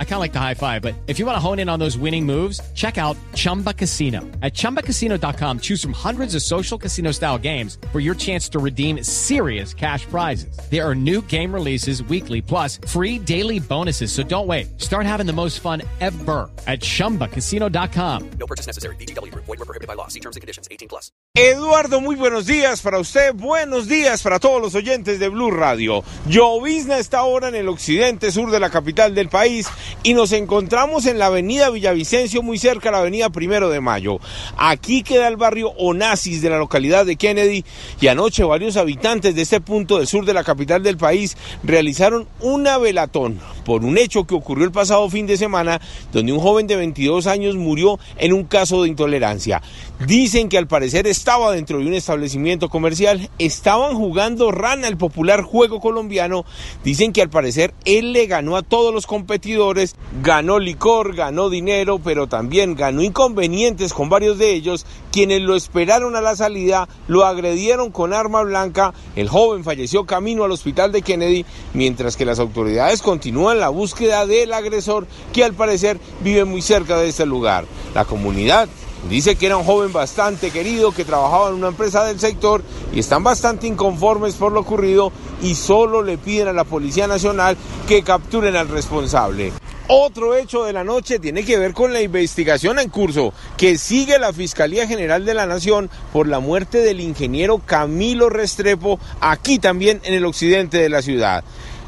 I kind of like the high five, but if you want to hone in on those winning moves, check out Chumba Casino. At chumbacasino.com, choose from hundreds of social casino style games for your chance to redeem serious cash prizes. There are new game releases weekly, plus free daily bonuses. So don't wait. Start having the most fun ever at chumbacasino.com. No purchase necessary. BGW. Void were prohibited by law. See terms and conditions. 18 plus. Eduardo, muy buenos días para usted, buenos días para todos los oyentes de Blue Radio. Llovizna está ahora en el occidente sur de la capital del país y nos encontramos en la avenida Villavicencio, muy cerca a la avenida Primero de Mayo. Aquí queda el barrio Onassis de la localidad de Kennedy y anoche varios habitantes de este punto del sur de la capital del país realizaron una velatón por un hecho que ocurrió el pasado fin de semana donde un joven de 22 años murió en un caso de intolerancia. Dicen que al parecer estaba dentro de un establecimiento comercial, estaban jugando rana, el popular juego colombiano. Dicen que al parecer él le ganó a todos los competidores, ganó licor, ganó dinero, pero también ganó inconvenientes con varios de ellos, quienes lo esperaron a la salida, lo agredieron con arma blanca, el joven falleció camino al hospital de Kennedy, mientras que las autoridades continúan la búsqueda del agresor que al parecer vive muy cerca de este lugar. La comunidad Dice que era un joven bastante querido que trabajaba en una empresa del sector y están bastante inconformes por lo ocurrido y solo le piden a la Policía Nacional que capturen al responsable. Otro hecho de la noche tiene que ver con la investigación en curso que sigue la Fiscalía General de la Nación por la muerte del ingeniero Camilo Restrepo aquí también en el occidente de la ciudad.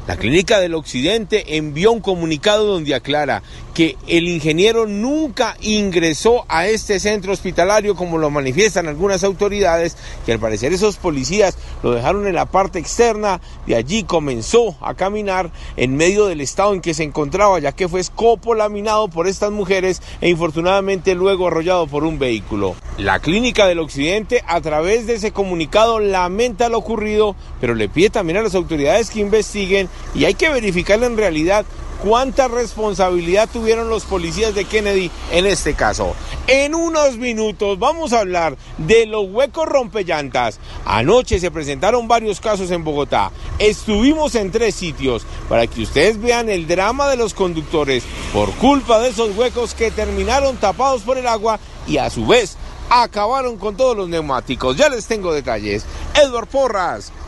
La Clínica del Occidente envió un comunicado donde aclara que el ingeniero nunca ingresó a este centro hospitalario como lo manifiestan algunas autoridades, que al parecer esos policías lo dejaron en la parte externa, de allí comenzó a caminar en medio del estado en que se encontraba, ya que fue escopolaminado por estas mujeres e infortunadamente luego arrollado por un vehículo. La Clínica del Occidente a través de ese comunicado lamenta lo ocurrido, pero le pide también a las autoridades que investiguen y hay que verificar en realidad cuánta responsabilidad tuvieron los policías de Kennedy en este caso. En unos minutos vamos a hablar de los huecos rompellantas. Anoche se presentaron varios casos en Bogotá. Estuvimos en tres sitios para que ustedes vean el drama de los conductores por culpa de esos huecos que terminaron tapados por el agua y a su vez acabaron con todos los neumáticos. Ya les tengo detalles. Edward Porras,